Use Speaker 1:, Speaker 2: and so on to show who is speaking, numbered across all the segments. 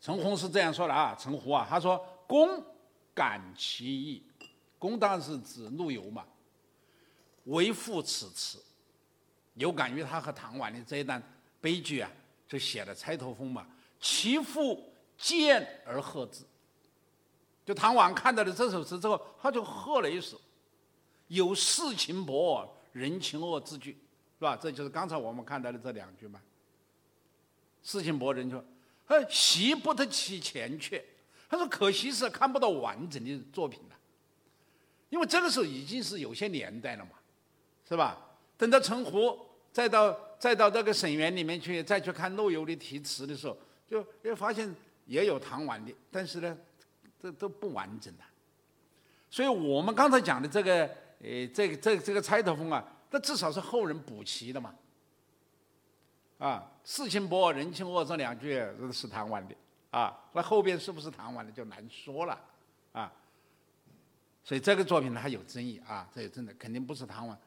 Speaker 1: 陈洪是这样说的啊，陈胡啊，他说：“公感其意，公当然是指陆游嘛。为赋此词，有感于他和唐婉的这一段悲剧啊，就写了《钗头凤》嘛。其父见而贺之，就唐婉看到了这首诗之后，他就贺了一首，有世情薄，人情恶之句，是吧？这就是刚才我们看到的这两句嘛。世情薄，人情。”他习不得其前阙，他说可惜是看不到完整的作品了，因为这个时候已经是有些年代了嘛，是吧？等到陈胡再到再到这个沈园里面去再去看陆游的题词的时候，就又发现也有唐婉的，但是呢，这都不完整的。所以我们刚才讲的这个，呃，这个这这个《钗头凤》啊，那至少是后人补齐的嘛。啊，世情薄，人情恶这两句是唐婉的啊，那后边是不是唐婉的就难说了啊。所以这个作品呢还有争议啊，这有真的肯定不是唐婉，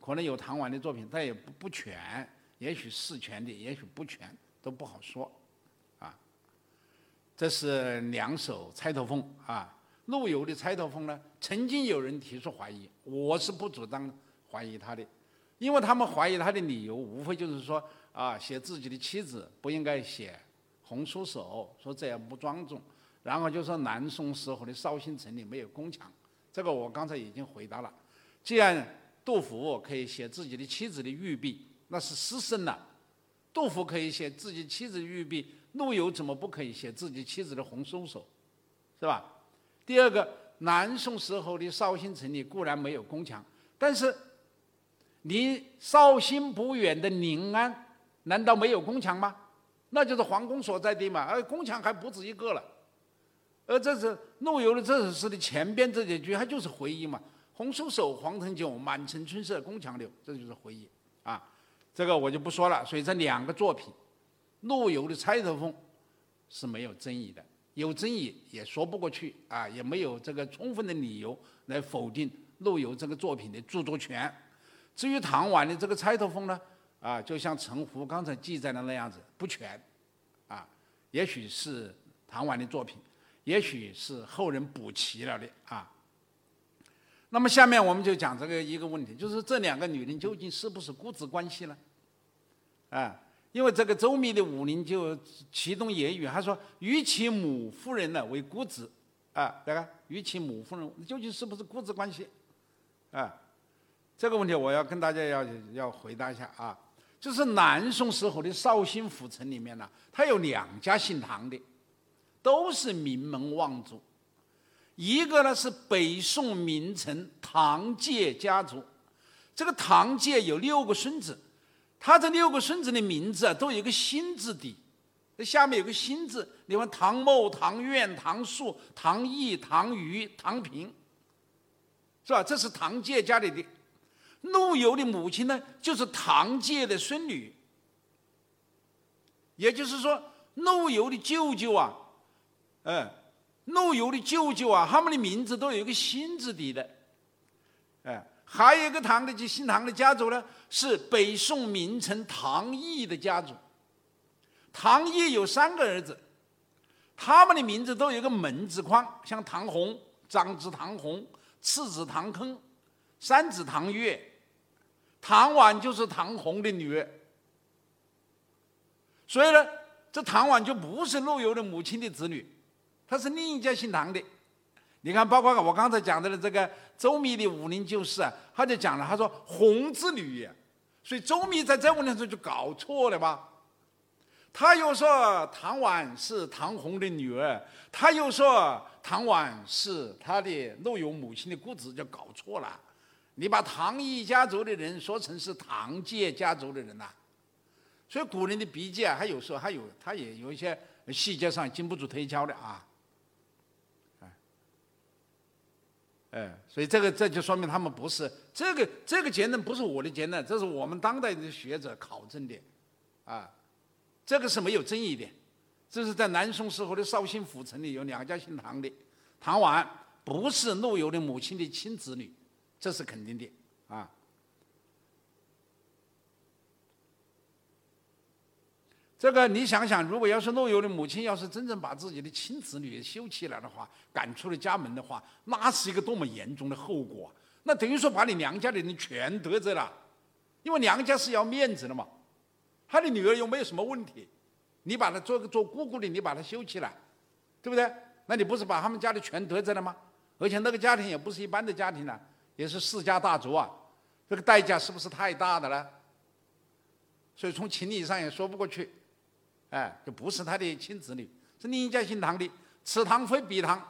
Speaker 1: 可能有唐婉的作品，但也不不全，也许是全的，也许不全，都不好说啊。这是两首《钗头凤》啊，陆游的《钗头凤》呢，曾经有人提出怀疑，我是不主张怀疑他的，因为他们怀疑他的理由无非就是说。啊，写自己的妻子不应该写红酥手，说这样不庄重。然后就说南宋时候的绍兴城里没有宫墙，这个我刚才已经回答了。既然杜甫可以写自己的妻子的玉璧，那是私生了。杜甫可以写自己妻子的玉璧，陆游怎么不可以写自己妻子的红酥手，是吧？第二个，南宋时候的绍兴城里固然没有宫墙，但是离绍兴不远的临安。难道没有宫墙吗？那就是皇宫所在地嘛，而宫墙还不止一个了。而这是陆游的这首诗的前边这几句，它就是回忆嘛：“红酥手，黄藤酒，满城春色宫墙柳。”这就是回忆啊。这个我就不说了。所以这两个作品，陆游的《钗头凤》是没有争议的，有争议也说不过去啊，也没有这个充分的理由来否定陆游这个作品的著作权。至于唐婉的这个《钗头凤》呢？啊，就像陈胡刚才记载的那样子，不全，啊，也许是唐婉的作品，也许是后人补齐了的啊。那么下面我们就讲这个一个问题，就是这两个女人究竟是不是姑子关系呢？啊，因为这个周密的武林就其中言语，他说与其母夫人呢为姑子，啊，这个与其母夫人究竟是不是姑子关系？啊，这个问题我要跟大家要要回答一下啊。就是南宋时候的绍兴府城里面呢，它有两家姓唐的，都是名门望族。一个呢是北宋名臣唐介家族，这个唐介有六个孙子，他这六个孙子的名字啊都有一个新字底，这下面有个新字，你看唐茂、唐苑、唐树、唐义、唐虞、唐平，是吧？这是唐介家里的。陆游的母亲呢，就是唐介的孙女，也就是说，陆游的舅舅啊，嗯，陆游的舅舅啊，他们的名字都有一个辛字底的，哎，还有一个唐的就姓唐的家族呢，是北宋名臣唐毅的家族。唐毅有三个儿子，他们的名字都有一个门字框，像唐洪、长子唐洪、次子唐坑、三子唐月。唐婉就是唐红的女儿，所以呢，这唐婉就不是陆游的母亲的子女，她是另一家姓唐的。你看，包括我刚才讲到的这个周密的武林旧事啊，他就讲了，他说红之女，所以周密在这问题上就搞错了吧？他又说唐婉是唐红的女儿，他又说唐婉是他的陆游母亲的姑子，就搞错了。你把唐毅家族的人说成是唐介家族的人呐，所以古人的笔记啊，他有时候还有他也有一些细节上经不住推敲的啊，哎，哎，所以这个这就说明他们不是这个这个结论不是我的结论，这是我们当代的学者考证的，啊，这个是没有争议的，这是在南宋时候的绍兴府城里有两家姓唐的，唐婉不是陆游的母亲的亲子女。这是肯定的啊！这个你想想，如果要是陆游的母亲要是真正把自己的亲子女休起来的话，赶出了家门的话，那是一个多么严重的后果！那等于说把你娘家的人全得罪了，因为娘家是要面子的嘛。他的女儿又没有什么问题，你把她做个做姑姑的，你把她休起来，对不对？那你不是把他们家的全得罪了吗？而且那个家庭也不是一般的家庭了，也是世家大族啊，这个代价是不是太大的了？所以从情理上也说不过去。哎，就不是他的亲子女，是另一家姓唐的，此唐非彼唐。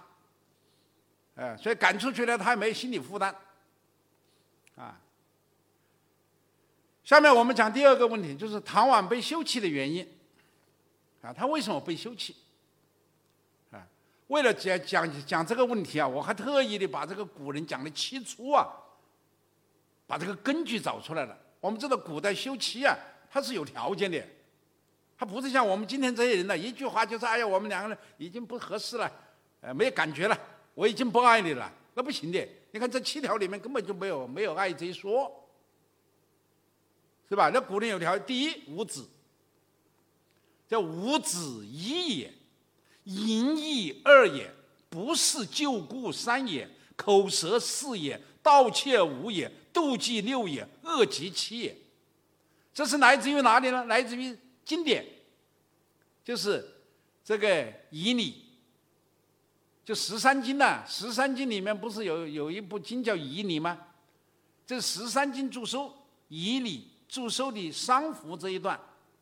Speaker 1: 哎，所以赶出去了，他也没心理负担。啊，下面我们讲第二个问题，就是唐婉被休弃的原因。啊，他为什么被休弃？为了讲讲讲这个问题啊，我还特意的把这个古人讲的七出啊，把这个根据找出来了。我们知道古代休妻啊，它是有条件的。他不是像我们今天这些人呢，一句话就是哎呀，我们两个人已经不合适了，呃，没有感觉了，我已经不爱你了，那不行的。你看这七条里面根本就没有没有爱这一说，是吧？那古人有条，第一无子，叫无子一也，淫逸二也，不是旧故三也，口舌四也，盗窃五也，妒忌六也，恶极七也。这是来自于哪里呢？来自于。经典就是这个《仪礼》，就十三经呐。十三经里面不是有有一部经叫《仪礼》吗？这十三经注收《仪礼》注收的商服这一段，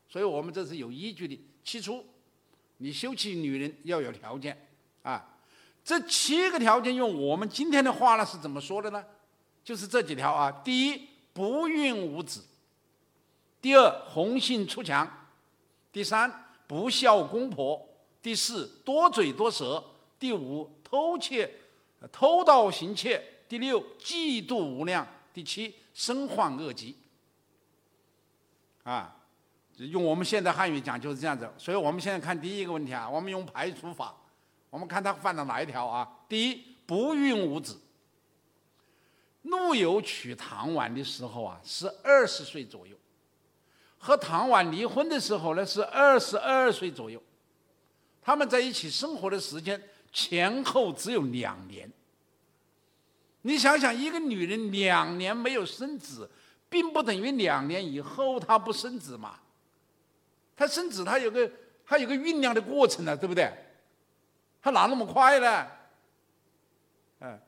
Speaker 1: 所以我们这是有依据的。起初，你休妻女人要有条件啊。这七个条件用我们今天的话呢是怎么说的呢？就是这几条啊。第一，不孕无子；第二，红杏出墙。第三，不孝公婆；第四，多嘴多舌；第五，偷窃、偷盗行窃；第六，嫉妒无量；第七，身患恶疾。啊，用我们现在汉语讲就是这样子。所以我们现在看第一个问题啊，我们用排除法，我们看他犯了哪一条啊？第一，不孕无子。陆游娶唐婉的时候啊，是二十岁左右。和唐婉离婚的时候呢，是二十二岁左右，他们在一起生活的时间前后只有两年。你想想，一个女人两年没有生子，并不等于两年以后她不生子嘛？它生子，它有个它有个酝酿的过程呢，对不对？它哪那么快呢？嗯，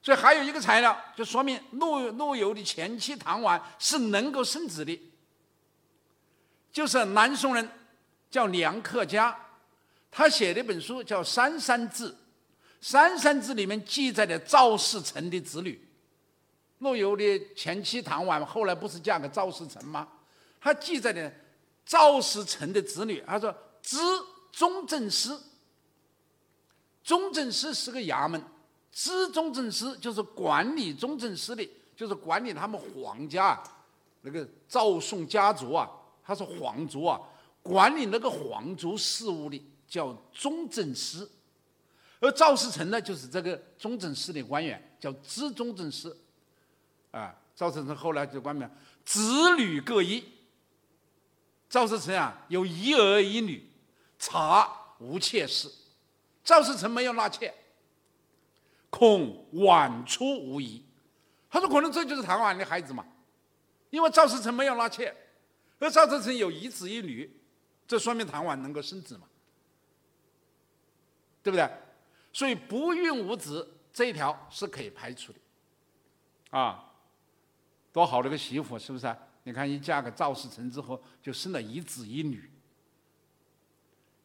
Speaker 1: 所以还有一个材料，就说明陆陆游的前妻唐婉是能够生子的。就是南宋人，叫梁克家，他写了一本书叫《三山志》，《三山志》里面记载的赵世成的子女，陆游的前妻唐婉后来不是嫁给赵世成吗？他记载的赵世成的子女，他说知中正司，中正司是个衙门，知中正司就是管理中正司的，就是管理他们皇家那个赵宋家族啊。他是皇族啊，管理那个皇族事务的叫中正司，而赵世成呢，就是这个中正司的官员，叫知中正司。啊，赵世成后来就官名，子女各一。赵世成啊，有一儿一女，查无妾室。赵世成没有纳妾，恐晚出无疑。他说可能这就是唐婉的孩子嘛，因为赵世成没有纳妾。而赵世成有一子一女，这说明唐婉能够生子嘛？对不对？所以不孕无子这一条是可以排除的，啊，多好的个媳妇是不是？你看一嫁给赵世成之后，就生了一子一女。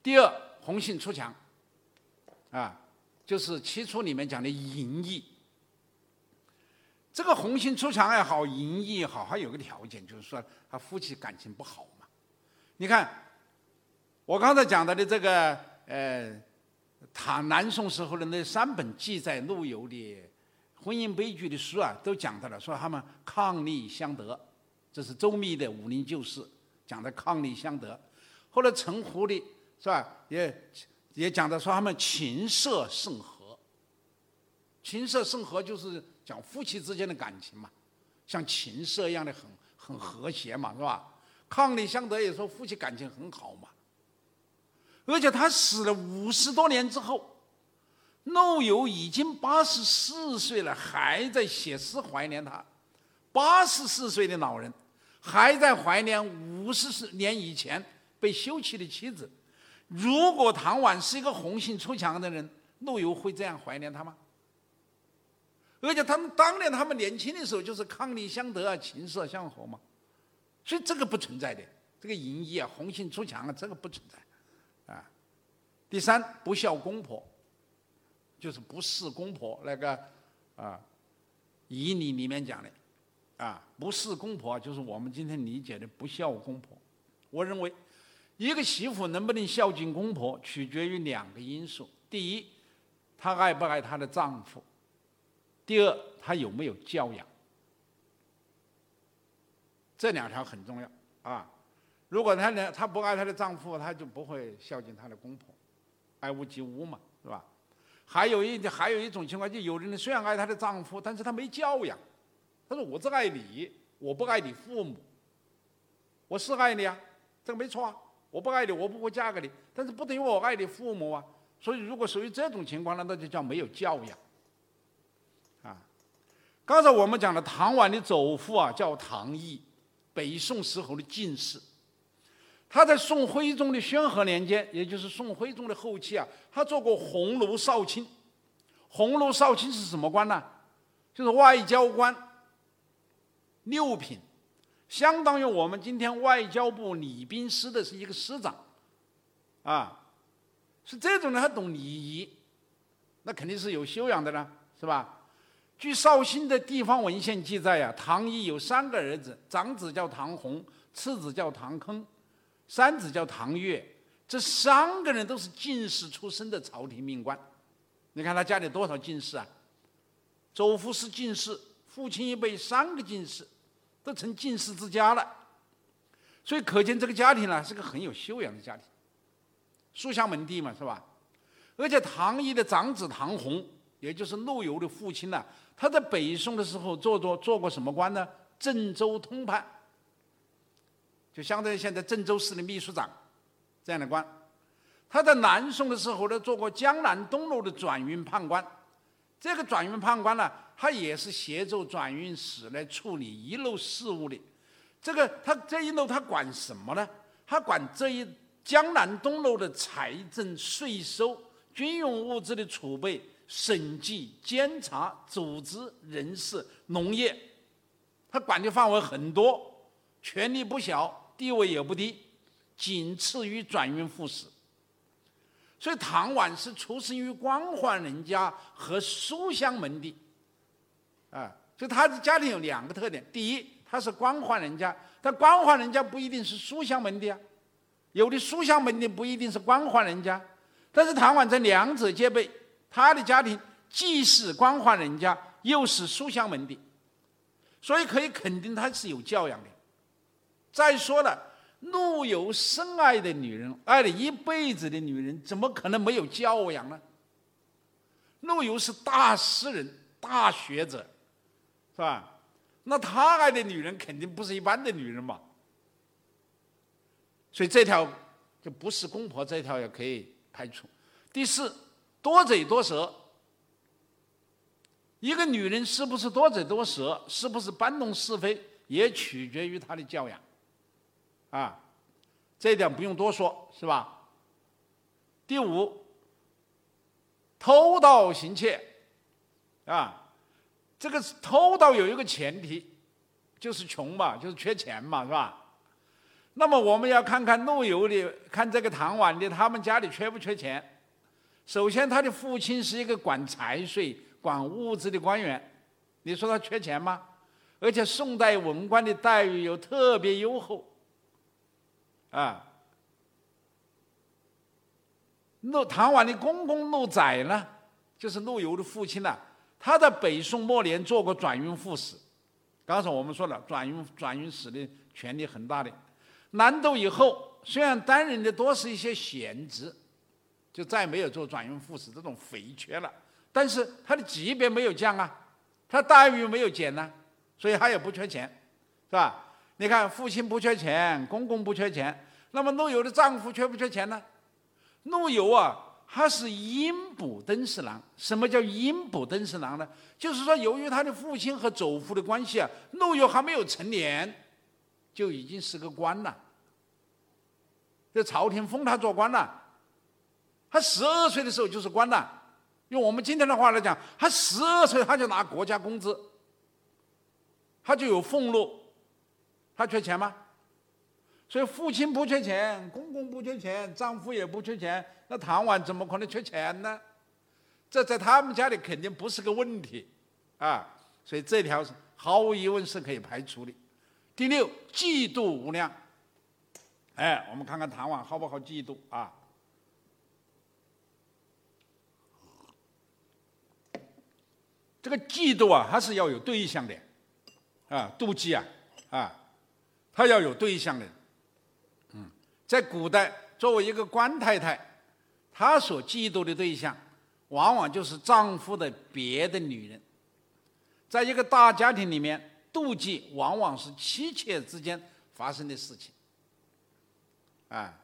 Speaker 1: 第二，红杏出墙，啊，就是七出里面讲的淫逸。这个红杏出墙也好，淫逸也好，还有个条件，就是说他夫妻感情不好嘛。你看，我刚才讲到的这个呃，唐南宋时候的那三本记载陆游的婚姻悲剧的书啊，都讲到了，说他们伉俪相得，这是周密的《武林旧事》讲的伉俪相得。后来陈胡的是吧，也也讲的说他们琴瑟甚和，琴瑟甚和就是。讲夫妻之间的感情嘛，像琴瑟一样的很很和谐嘛，是吧？伉俪相得也说夫妻感情很好嘛。而且他死了五十多年之后，陆游已经八十四岁了，还在写诗怀念他。八十四岁的老人，还在怀念五十年以前被休弃的妻子。如果唐婉是一个红杏出墙的人，陆游会这样怀念他吗？而且他们当年他们年轻的时候就是伉俪相得啊，琴瑟相和嘛，所以这个不存在的，这个淫逸啊、红杏出墙啊，这个不存在，啊。第三，不孝公婆，就是不侍公婆那个啊，仪礼里面讲的，啊，不是公婆就是我们今天理解的不孝公婆。我认为，一个媳妇能不能孝敬公婆，取决于两个因素：第一，她爱不爱她的丈夫。第二，她有没有教养？这两条很重要啊！如果她呢，她不爱她的丈夫，她就不会孝敬她的公婆，爱屋及乌嘛，是吧？还有一还有一种情况，就有的人虽然爱她的丈夫，但是她没教养。他说：“我只爱你，我不爱你父母。我是爱你啊，这个没错啊。我不爱你，我不会嫁给你，但是不等于我爱你父母啊。所以，如果属于这种情况呢，那就叫没有教养啊。”刚才我们讲的唐婉的祖父啊，叫唐毅，北宋时候的进士。他在宋徽宗的宣和年间，也就是宋徽宗的后期啊，他做过鸿胪少卿。鸿胪少卿是什么官呢？就是外交官，六品，相当于我们今天外交部礼宾司的是一个司长，啊，是这种人，他懂礼仪，那肯定是有修养的了，是吧？据绍兴的地方文献记载呀，唐毅有三个儿子，长子叫唐洪，次子叫唐坑，三子叫唐岳。这三个人都是进士出身的朝廷命官。你看他家里多少进士啊？祖父是进士，父亲一辈三个进士，都成进士之家了。所以可见这个家庭呢是个很有修养的家庭，书香门第嘛，是吧？而且唐毅的长子唐洪，也就是陆游的父亲呢。他在北宋的时候做做做过什么官呢？郑州通判，就相当于现在郑州市的秘书长这样的官。他在南宋的时候呢，做过江南东路的转运判官。这个转运判官呢，他也是协助转运使来处理一路事务的。这个他这一路他管什么呢？他管这一江南东路的财政、税收、军用物资的储备。审计、监察、组织、人事、农业，他管的范围很多，权力不小，地位也不低，仅次于转运副使。所以唐婉是出生于官宦人家和书香门第，啊，所以他的家庭有两个特点：第一，他是官宦人家，但官宦人家不一定是书香门第啊，有的书香门第不一定是官宦人家，但是唐婉在两者皆备。他的家庭既是官宦人家，又是书香门第，所以可以肯定他是有教养的。再说了，陆游深爱的女人，爱了一辈子的女人，怎么可能没有教养呢？陆游是大诗人、大学者，是吧？那他爱的女人肯定不是一般的女人嘛。所以这条就不是公婆这条也可以排除。第四。多嘴多舌，一个女人是不是多嘴多舌，是不是搬弄是非，也取决于她的教养，啊，这一点不用多说，是吧？第五，偷盗行窃，啊，这个偷盗有一个前提，就是穷嘛，就是缺钱嘛，是吧？那么我们要看看陆游的，看这个唐婉的，他们家里缺不缺钱？首先，他的父亲是一个管财税、管物资的官员，你说他缺钱吗？而且宋代文官的待遇又特别优厚，啊。陆唐婉的公公陆载呢，就是陆游的父亲呢，他在北宋末年做过转运副使。刚才我们说了，转运转运使的权力很大的。南渡以后，虽然担任的多是一些闲职。就再没有做转运副使这种肥缺了，但是他的级别没有降啊，他待遇没有减呢，所以他也不缺钱，是吧？你看，父亲不缺钱，公公不缺钱，那么陆游的丈夫缺不缺钱呢？陆游啊，他是阴补登侍郎。什么叫阴补登侍郎呢？就是说，由于他的父亲和祖父的关系啊，陆游还没有成年，就已经是个官了。这朝廷封他做官了，他十二岁的时候就是官了。用我们今天的话来讲，他十二岁他就拿国家工资，他就有俸禄，他缺钱吗？所以父亲不缺钱，公公不缺钱，丈夫也不缺钱，那唐婉怎么可能缺钱呢？这在他们家里肯定不是个问题，啊，所以这条是毫无疑问是可以排除的。第六，嫉妒无量。哎，我们看看唐婉好不好嫉妒啊？这个嫉妒啊，它是要有对象的，啊，妒忌啊，啊，她要有对象的。嗯，在古代，作为一个官太太，她所嫉妒的对象，往往就是丈夫的别的女人。在一个大家庭里面，妒忌往往是妻妾之间发生的事情。啊，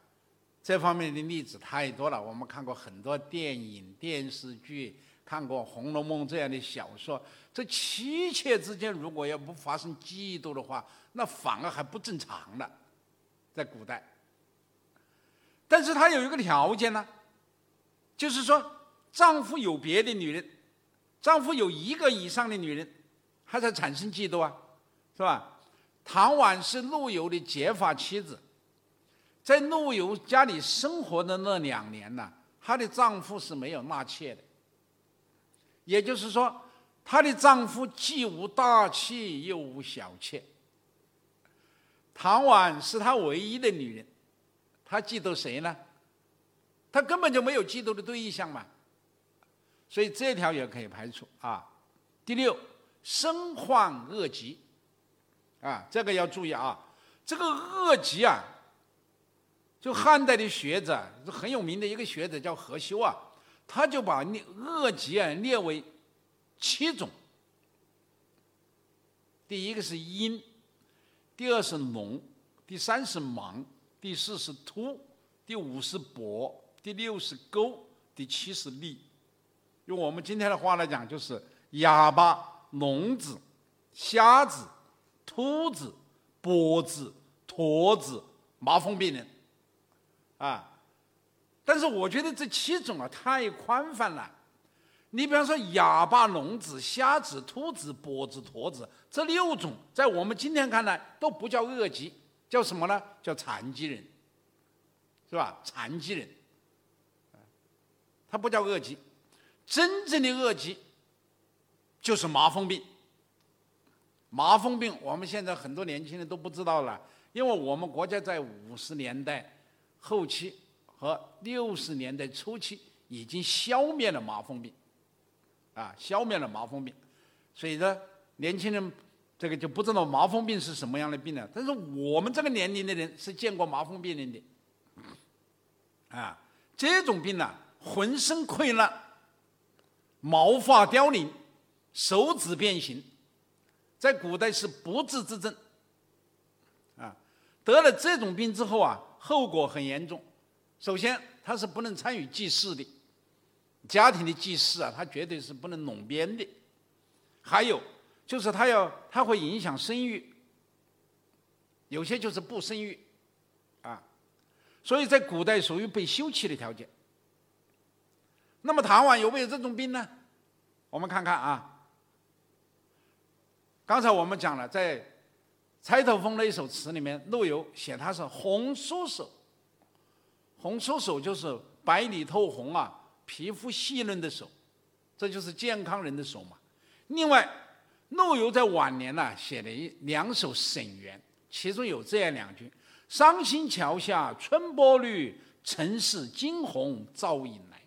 Speaker 1: 这方面的例子太多了，我们看过很多电影、电视剧。看过《红楼梦》这样的小说，这妻妾之间如果要不发生嫉妒的话，那反而还不正常了，在古代。但是他有一个条件呢，就是说丈夫有别的女人，丈夫有一个以上的女人，他才产生嫉妒啊，是吧？唐婉是陆游的结发妻子，在陆游家里生活的那两年呢，她的丈夫是没有纳妾的。也就是说，她的丈夫既无大气又无小妾。唐婉是她唯一的女人，她嫉妒谁呢？她根本就没有嫉妒的对象嘛，所以这条也可以排除啊。第六，身患恶疾，啊，这个要注意啊。这个恶疾啊，就汉代的学者，很有名的一个学者叫何修啊。他就把恶恶疾啊列为七种，第一个是阴，第二是脓，第三是盲，第四是秃，第五是跛，第六是钩，第七是痢。用我们今天的话来讲，就是哑巴、聋子、瞎子、秃子、跛子、驼子、麻风病人，啊。但是我觉得这七种啊太宽泛了，你比方说哑巴、聋子、瞎子、秃子、跛子、驼子这六种，在我们今天看来都不叫恶疾，叫什么呢？叫残疾人，是吧？残疾人，他不叫恶疾，真正的恶疾就是麻风病。麻风病我们现在很多年轻人都不知道了，因为我们国家在五十年代后期。和六十年代初期已经消灭了麻风病，啊，消灭了麻风病，所以呢，年轻人这个就不知道麻风病是什么样的病了。但是我们这个年龄的人是见过麻风病人的，啊，这种病呢，浑身溃烂，毛发凋零，手指变形，在古代是不治之症，啊，得了这种病之后啊，后果很严重。首先，他是不能参与祭祀的，家庭的祭祀啊，他绝对是不能拢边的。还有，就是他要，他会影响生育，有些就是不生育，啊，所以在古代属于被休弃的条件。那么唐婉有没有这种病呢？我们看看啊，刚才我们讲了，在《钗头凤》那一首词里面，陆游写他是红酥手。红酥手就是白里透红啊，皮肤细嫩的手，这就是健康人的手嘛。另外，陆游在晚年呢写了一两首沈园，其中有这样两句：“伤心桥下春波绿，城市惊鸿照影来。”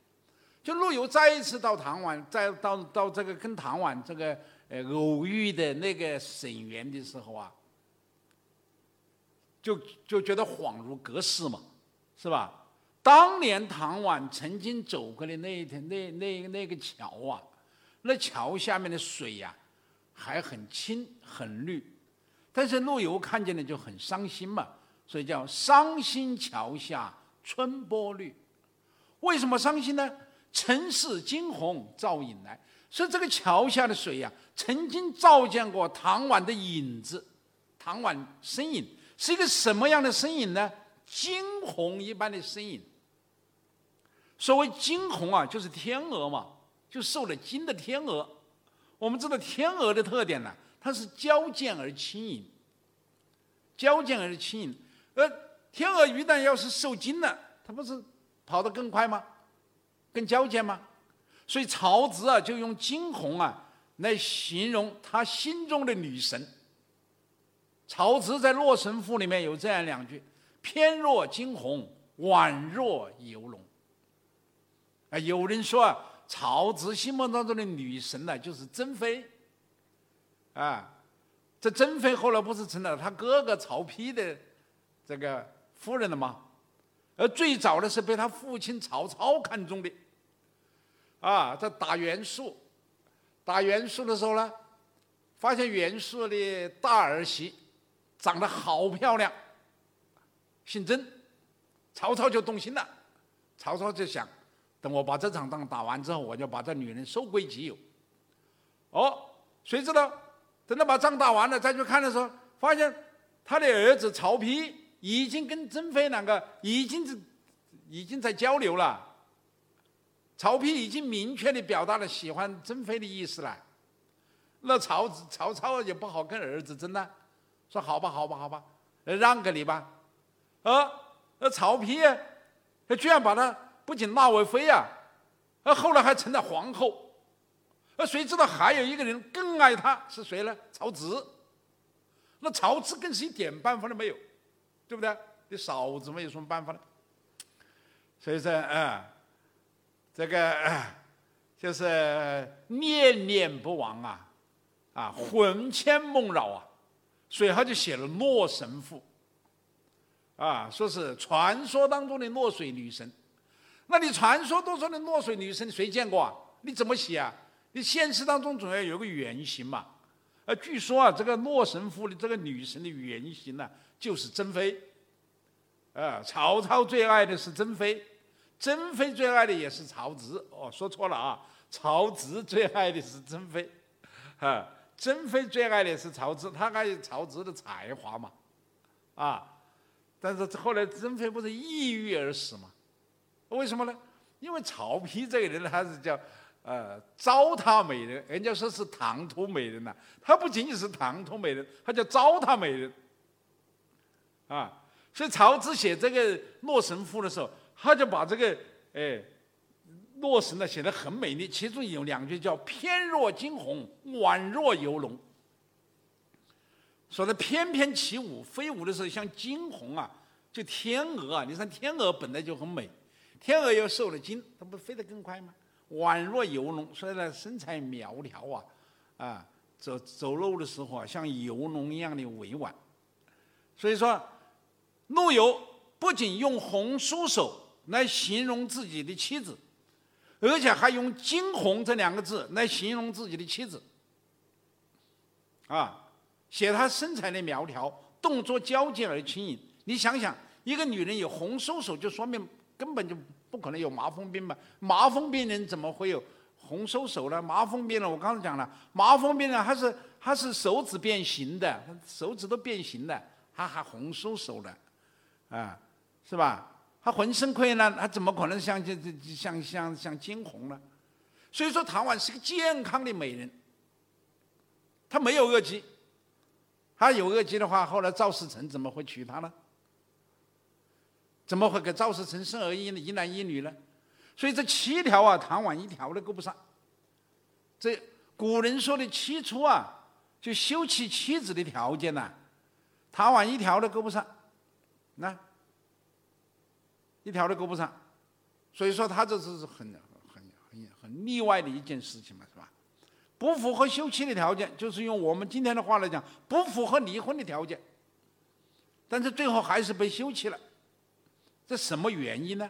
Speaker 1: 就陆游再一次到唐婉，再到到这个跟唐婉这个呃偶遇的那个沈园的时候啊，就就觉得恍如隔世嘛，是吧？当年唐婉曾经走过的那一条那那那个桥啊，那桥下面的水呀还很清很绿，但是陆游看见了就很伤心嘛，所以叫伤心桥下春波绿。为什么伤心呢？尘世惊鸿照影来，说这个桥下的水呀，曾经照见过唐婉的影子，唐婉身影是一个什么样的身影呢？惊鸿一般的身影。所谓惊鸿啊，就是天鹅嘛，就受了惊的天鹅。我们知道天鹅的特点呢，它是矫健而轻盈，矫健而轻盈。而天鹅一旦要是受惊了，它不是跑得更快吗？更矫健吗？所以曹植啊，就用惊鸿啊来形容他心中的女神。曹植在《洛神赋》里面有这样两句：“翩若惊鸿，宛若游龙。”啊，有人说啊，曹植心目当中的女神呢，就是珍妃。啊，这珍妃后来不是成了他哥哥曹丕的这个夫人了吗？而最早的是被他父亲曹操看中的。啊，在打袁术，打袁术的时候呢，发现袁术的大儿媳长得好漂亮，姓曾，曹操就动心了。曹操就想。等我把这场仗打完之后，我就把这女人收归己有。哦，谁知道？等他把仗打完了再去看的时候，发现他的儿子曹丕已经跟珍妃两个已经是已经在交流了。曹丕已经明确的表达了喜欢珍妃的意思了。那曹曹操也不好跟儿子争了，说好吧，好吧，好吧，让给你吧。啊，那曹丕，他居然把他。不仅纳为妃啊，而后来还成了皇后。而谁知道还有一个人更爱她是谁呢？曹植。那曹植更是一点办法都没有，对不对？你嫂子们有什么办法呢？所以说啊，这个就是念念不忘啊，啊，魂牵梦绕啊，所以他就写了《洛神赋》啊，说是传说当中的洛水女神。那你传说都说的落水女神，谁见过啊？你怎么写啊？你现实当中总要有个原型嘛。呃，据说啊，这个《洛神赋》的这个女神的原型呢，就是珍妃。呃，曹操最爱的是珍妃，珍妃最爱的也是曹植。哦，说错了啊，曹植最爱的是珍妃，啊，珍妃最爱的是曹植，他爱曹植的才华嘛，啊，但是后来珍妃不是抑郁而死嘛？为什么呢？因为曹丕这个人他是叫，呃，糟蹋美人，人家说是唐突美人呐。他不仅仅是唐突美人，他叫糟蹋美人。啊，所以曹植写这个《洛神赋》的时候，他就把这个，哎，洛神呢写的很美丽，其中有两句叫“翩若惊鸿，宛若游龙”，说的翩翩起舞，飞舞的时候像惊鸿啊，就天鹅啊。你看天鹅本来就很美。天鹅又受了惊，它不飞得更快吗？宛若游龙，所以呢，身材苗条啊，啊，走走路的时候啊，像游龙一样的委婉。所以说，陆游不仅用红酥手来形容自己的妻子，而且还用惊鸿这两个字来形容自己的妻子。啊，写她身材的苗条，动作矫健而轻盈。你想想，一个女人有红酥手，就说明。根本就不可能有麻风病嘛？麻风病人怎么会有红收手呢？麻风病人，我刚才讲了，麻风病人他是他是手指变形的，手指都变形了，他还红收手呢，啊，是吧？他浑身溃烂，他怎么可能像这这像像像惊鸿呢？所以说，唐婉是个健康的美人，她没有恶疾，她有恶疾的话，后来赵世成怎么会娶她呢？怎么会给赵世成生儿一一男一女呢？所以这七条啊，唐婉一条都够不上。这古人说的七出啊，就休妻妻子的条件呐，唐婉一条都够不上，那一条都够不上。所以说他这是很很很很例外的一件事情嘛，是吧？不符合休妻的条件，就是用我们今天的话来讲，不符合离婚的条件。但是最后还是被休妻了。这什么原因呢？